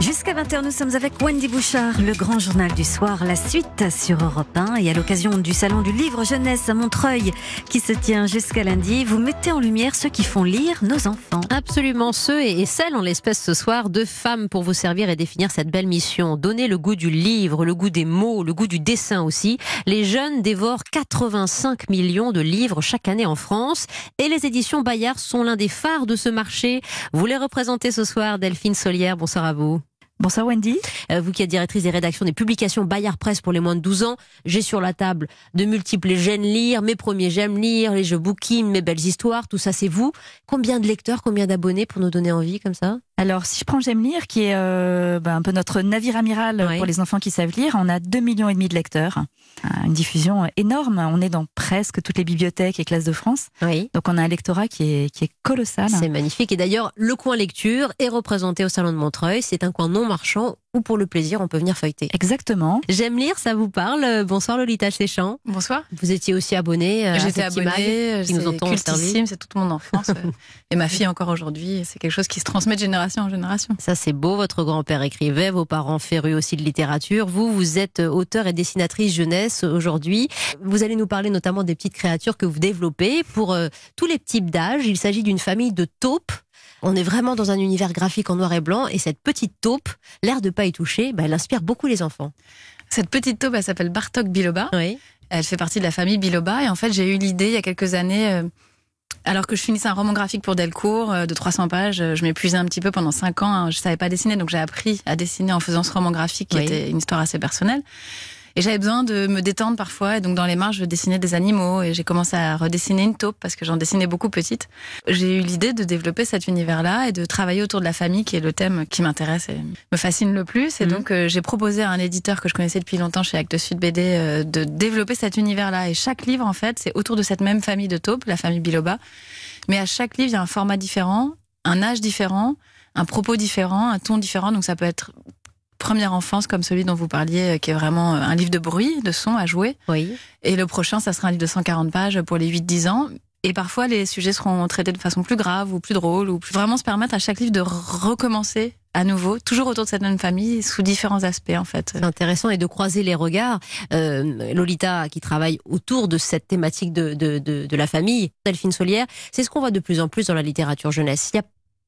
Jusqu'à 20h, nous sommes avec Wendy Bouchard, le grand journal du soir, la suite sur Europe 1. Et à l'occasion du Salon du Livre Jeunesse à Montreuil, qui se tient jusqu'à lundi, vous mettez en lumière ceux qui font lire nos enfants. Absolument, ceux et celles en l'espèce ce soir, deux femmes pour vous servir et définir cette belle mission. Donner le goût du livre, le goût des mots, le goût du dessin aussi. Les jeunes dévorent 85 millions de livres chaque année en France. Et les éditions Bayard sont l'un des phares de ce marché. Vous les représentez ce soir, Delphine Solière. Bonsoir à vous. Bonsoir Wendy. Euh, vous qui êtes directrice des rédactions des publications Bayard Presse pour les moins de 12 ans, j'ai sur la table de multiples j'aime lire, mes premiers j'aime lire, les jeux booking, mes belles histoires, tout ça c'est vous. Combien de lecteurs, combien d'abonnés pour nous donner envie comme ça? Alors, si je prends J'aime lire, qui est euh, ben, un peu notre navire amiral pour les enfants qui savent lire, on a 2 millions et demi de lecteurs. Euh, une diffusion énorme. On est dans presque toutes les bibliothèques et classes de France. Oui. Donc, on a un lectorat qui est, qui est colossal. C'est magnifique. Et d'ailleurs, le coin lecture est représenté au Salon de Montreuil. C'est un coin non marchand pour le plaisir, on peut venir feuilleter. Exactement. J'aime lire, ça vous parle. Bonsoir Lolita Séchant. Bonsoir. Vous étiez aussi abonnée. Euh, J'étais abonnée. qui nous ont C'est toute mon enfance. et ma fille encore aujourd'hui. C'est quelque chose qui se transmet de génération en génération. Ça, c'est beau. Votre grand-père écrivait, vos parents férus aussi de littérature. Vous, vous êtes auteur et dessinatrice jeunesse aujourd'hui. Vous allez nous parler notamment des petites créatures que vous développez pour euh, tous les types d'âge. Il s'agit d'une famille de taupes. On est vraiment dans un univers graphique en noir et blanc. Et cette petite taupe, l'air de pas y toucher, bah, elle inspire beaucoup les enfants. Cette petite taupe, elle s'appelle Bartok Biloba. Oui. Elle fait partie de la famille Biloba. Et en fait, j'ai eu l'idée il y a quelques années. Euh, alors que je finissais un roman graphique pour Delcourt euh, de 300 pages, je m'épuisais un petit peu pendant 5 ans. Hein. Je savais pas dessiner, donc j'ai appris à dessiner en faisant ce roman graphique qui était une histoire assez personnelle. Et j'avais besoin de me détendre parfois. Et donc, dans les marges, je dessinais des animaux. Et j'ai commencé à redessiner une taupe parce que j'en dessinais beaucoup petite. J'ai eu l'idée de développer cet univers-là et de travailler autour de la famille, qui est le thème qui m'intéresse et me fascine le plus. Et mhm. donc, euh, j'ai proposé à un éditeur que je connaissais depuis longtemps chez Actes Sud BD euh, de développer cet univers-là. Et chaque livre, en fait, c'est autour de cette même famille de taupes, la famille Biloba. Mais à chaque livre, il y a un format différent, un âge différent, un propos différent, un ton différent. Donc, ça peut être première enfance comme celui dont vous parliez, euh, qui est vraiment euh, un livre de bruit, de son à jouer. Oui. Et le prochain, ça sera un livre de 140 pages pour les 8-10 ans. Et parfois, les sujets seront traités de façon plus grave ou plus drôle, ou vraiment se permettre à chaque livre de recommencer à nouveau, toujours autour de cette même famille, sous différents aspects en fait. C'est intéressant et de croiser les regards. Euh, Lolita, qui travaille autour de cette thématique de, de, de, de la famille, Delphine Solière, c'est ce qu'on voit de plus en plus dans la littérature jeunesse. Il y a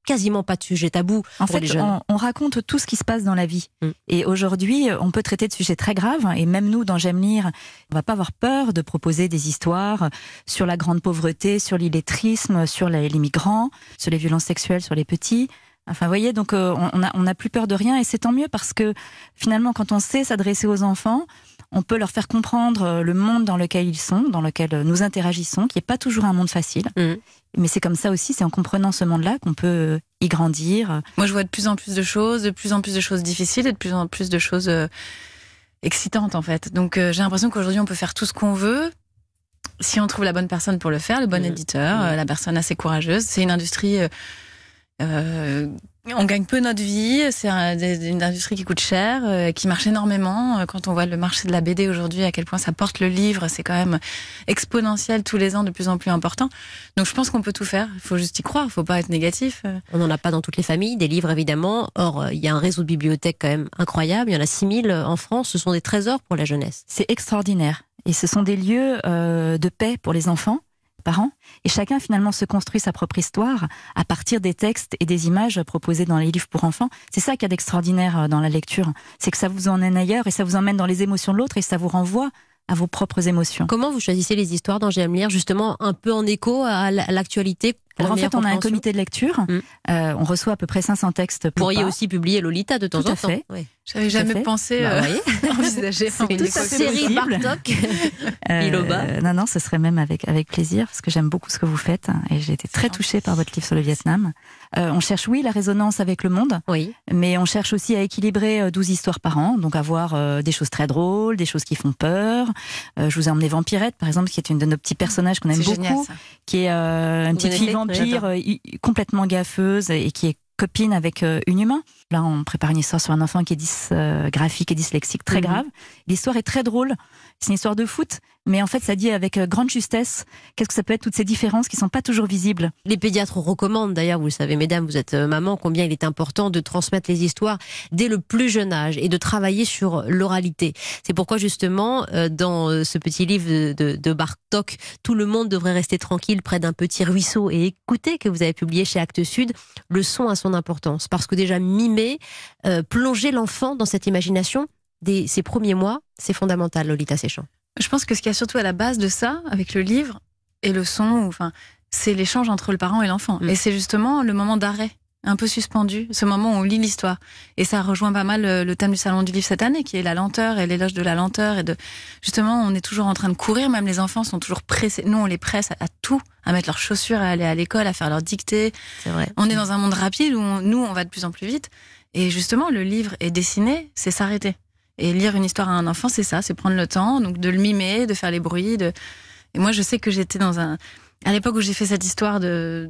quasiment pas de sujet tabou en pour fait, les jeunes. On, raconte tout ce qui se passe dans la vie. Mm. Et aujourd'hui, on peut traiter de sujets très graves. Et même nous, dans J'aime lire, on va pas avoir peur de proposer des histoires sur la grande pauvreté, sur l'illettrisme, sur les, migrants, sur les violences sexuelles, sur les petits. Enfin, vous voyez, donc euh, on n'a on a plus peur de rien et c'est tant mieux parce que finalement, quand on sait s'adresser aux enfants, on peut leur faire comprendre euh, le monde dans lequel ils sont, dans lequel euh, nous interagissons, qui n'est pas toujours un monde facile. Mm. Mais c'est comme ça aussi, c'est en comprenant ce monde-là qu'on peut euh, y grandir. Moi, je vois de plus en plus de choses, de plus en plus de choses difficiles et de plus en plus de choses excitantes, en fait. Donc, j'ai l'impression qu'aujourd'hui, on peut faire tout ce qu'on veut. Si on trouve la bonne personne pour le faire, le bon mm. éditeur, mm. la personne assez courageuse, c'est une industrie euh, on gagne peu notre vie, c'est une industrie qui coûte cher, euh, qui marche énormément. Quand on voit le marché de la BD aujourd'hui, à quel point ça porte le livre, c'est quand même exponentiel tous les ans, de plus en plus important. Donc je pense qu'on peut tout faire. Il faut juste y croire, il faut pas être négatif. On n'en a pas dans toutes les familles, des livres évidemment. Or, euh, il y a un réseau de bibliothèques quand même incroyable. Il y en a 6000 en France. Ce sont des trésors pour la jeunesse. C'est extraordinaire. Et ce sont des lieux de paix pour les enfants Et chacun finalement se construit sa propre histoire à partir des textes et des images proposées dans les livres pour enfants. C'est ça qui a d'extraordinaire euh, dans la lecture, c'est que ça vous emmène ailleurs et ça vous emmène dans les émotions de l'autre et ça vous renvoie à vos propres émotions. Comment vous choisissez les histoires dans J'aime lire, justement un peu en écho à l'actualité alors en fait, on a un comité de lecture. Mm. Euh, on reçoit à peu près 500 textes. Vous pourriez aussi publier Lolita de temps Tout en fait. temps. J'avais jamais pensé bah, euh, envisager une série Bartok, euh, non, non, ce serait même avec avec plaisir parce que j'aime beaucoup ce que vous faites et j'ai été très touchée par votre livre sur le Vietnam. Euh, on cherche, oui, la résonance avec le monde, oui. mais on cherche aussi à équilibrer 12 histoires par an, donc avoir des choses très drôles, des choses qui font peur. je vous ai emmené Vampirette, par exemple, qui est une de nos petits personnages qu'on aime beaucoup, qui est une petite fille vampire complètement gaffeuse et qui est copine avec euh, une humain. Là, on prépare une histoire sur un enfant qui est dysgraphique euh, et dyslexique très mhm. grave. L'histoire est très drôle. C'est une histoire de foot, mais en fait, ça dit avec grande justesse qu'est-ce que ça peut être toutes ces différences qui sont pas toujours visibles. Les pédiatres recommandent d'ailleurs, vous le savez, mesdames, vous êtes maman, combien il est important de transmettre les histoires dès le plus jeune âge et de travailler sur l'oralité. C'est pourquoi justement, dans ce petit livre de, de Bartok, tout le monde devrait rester tranquille près d'un petit ruisseau et écouter que vous avez publié chez Actes Sud. Le son a son importance parce que déjà mimer, plonger l'enfant dans cette imagination dès ses premiers mois, c'est fondamental, Lolita Séchant. Je pense que ce qu'il y a surtout à la base de ça, avec le livre et le son, enfin, c'est l'échange entre le parent et l'enfant. Mm. Et c'est justement le moment d'arrêt, un peu suspendu, ce moment où on lit l'histoire. Et ça rejoint pas mal le, thème du salon du livre cette année, qui est la lenteur et l'éloge de la lenteur. Et de justement, on est toujours en train de courir, même les enfants sont toujours pressés. Nous, on les presse à, tout, à mettre leurs chaussures, à aller à l'école, à faire leur dictée. C'est vrai. On est dans un monde rapide où nous, on va de plus en plus vite. Et justement, le livre est dessiné, c'est s'arrêter. Et lire une histoire à un enfant, c'est ça, c'est prendre le temps, donc de le mimer, de faire les bruits. De... Et moi, je sais que j'étais dans un. À l'époque où j'ai fait cette histoire de,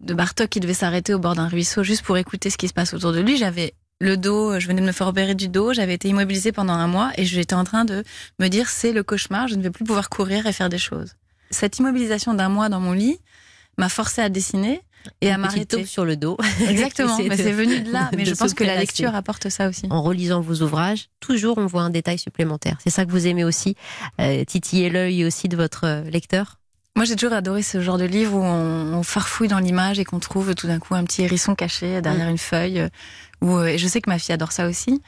de Bartok qui devait s'arrêter au bord d'un ruisseau juste pour écouter ce qui se passe autour de lui, j'avais le dos, je venais de me faire opérer du dos, j'avais été immobilisée pendant un mois et j'étais en train de me dire c'est le cauchemar, je ne vais plus pouvoir courir et faire des choses. Cette immobilisation d'un mois dans mon lit m'a forcé à dessiner et à m'arrêter sur le dos. Exactement, c'est venu de là. Mais je pense que la lecture apporte ça aussi. En relisant vos ouvrages, toujours on voit un détail supplémentaire. C'est ça que vous aimez aussi, euh, titiller l'œil aussi de votre euh, lecteur? Moi, j'ai toujours adoré ce genre de livre où on, farfouille dans l'image et qu'on trouve tout d'un coup un petit hérisson caché derrière mm. une feuille. Où, et je sais que ma fille adore ça aussi.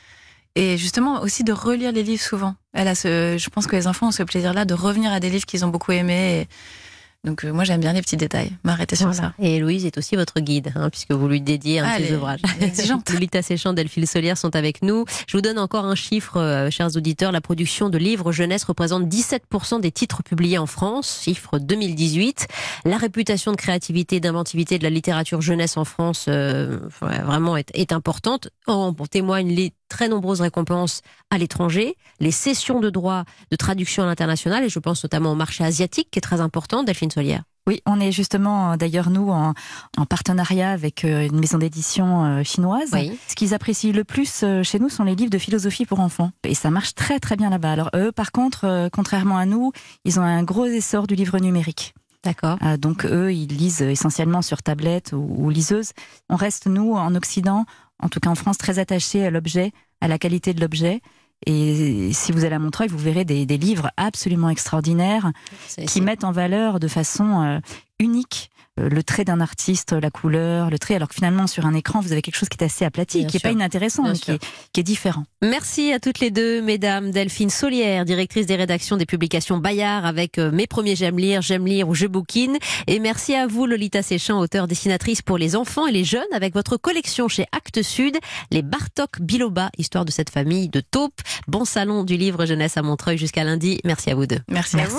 Et justement aussi de relire les livres souvent. Elle a ce, je pense que les enfants ont ce plaisir-là de revenir à des livres qu'ils ont beaucoup aimés. Et, donc euh, moi j'aime bien les petits détails, m'arrêter sur ça. Et Louise est aussi votre guide, hein, puisque vous lui dédiez un petit ouvrage. Lolita Séchant, Delphine Solière sont avec nous. Je vous donne encore un chiffre, euh, chers auditeurs. La production de livres jeunesse représente 17% des titres publiés en France, chiffre 2018. La réputation de créativité et d'inventivité de la littérature jeunesse en France euh, vraiment est, est importante. En témoignent les très nombreuses récompenses à l'étranger, les sessions de droit de traduction à l'international, et je pense notamment au marché asiatique qui est très important, Delphine Solière. Oui, on est justement euh, d'ailleurs nous en, partenariat avec euh, une maison d'édition euh, chinoise. Ce qu'ils apprécient le plus chez nous sont les livres de philosophie pour enfants. Et ça marche très très bien là-bas. Alors eux, par contre, contrairement à nous, ils ont un gros essor du livre numérique. D'accord. donc eux, ils lisent essentiellement sur tablette ou, ou liseuse. On reste, nous, en Occident, en tout cas en France, très attachés à l'objet, à la qualité de l'objet. Et si vous allez à Montreuil, vous verrez des, livres absolument extraordinaires qui mettent en valeur de façon euh, unique le trait d'un artiste, la couleur, le trait, alors que finalement sur un écran vous avez quelque chose qui est assez aplati, qui n'est pas inintéressant, mais qui est, différent. Merci à toutes les deux, mesdames. Delphine Solière, directrice des rédactions des publications Bayard avec euh, Mes premiers J'aime lire, J'aime lire ou Je bouquine. Et merci à vous, Lolita Séchant, auteur dessinatrice pour les enfants et les jeunes, avec votre collection chez Actes Sud, les Bartok Biloba, histoire de cette famille de taupes. Bon salon du livre jeunesse à Montreuil jusqu'à lundi. Merci à vous deux. Merci. à vous.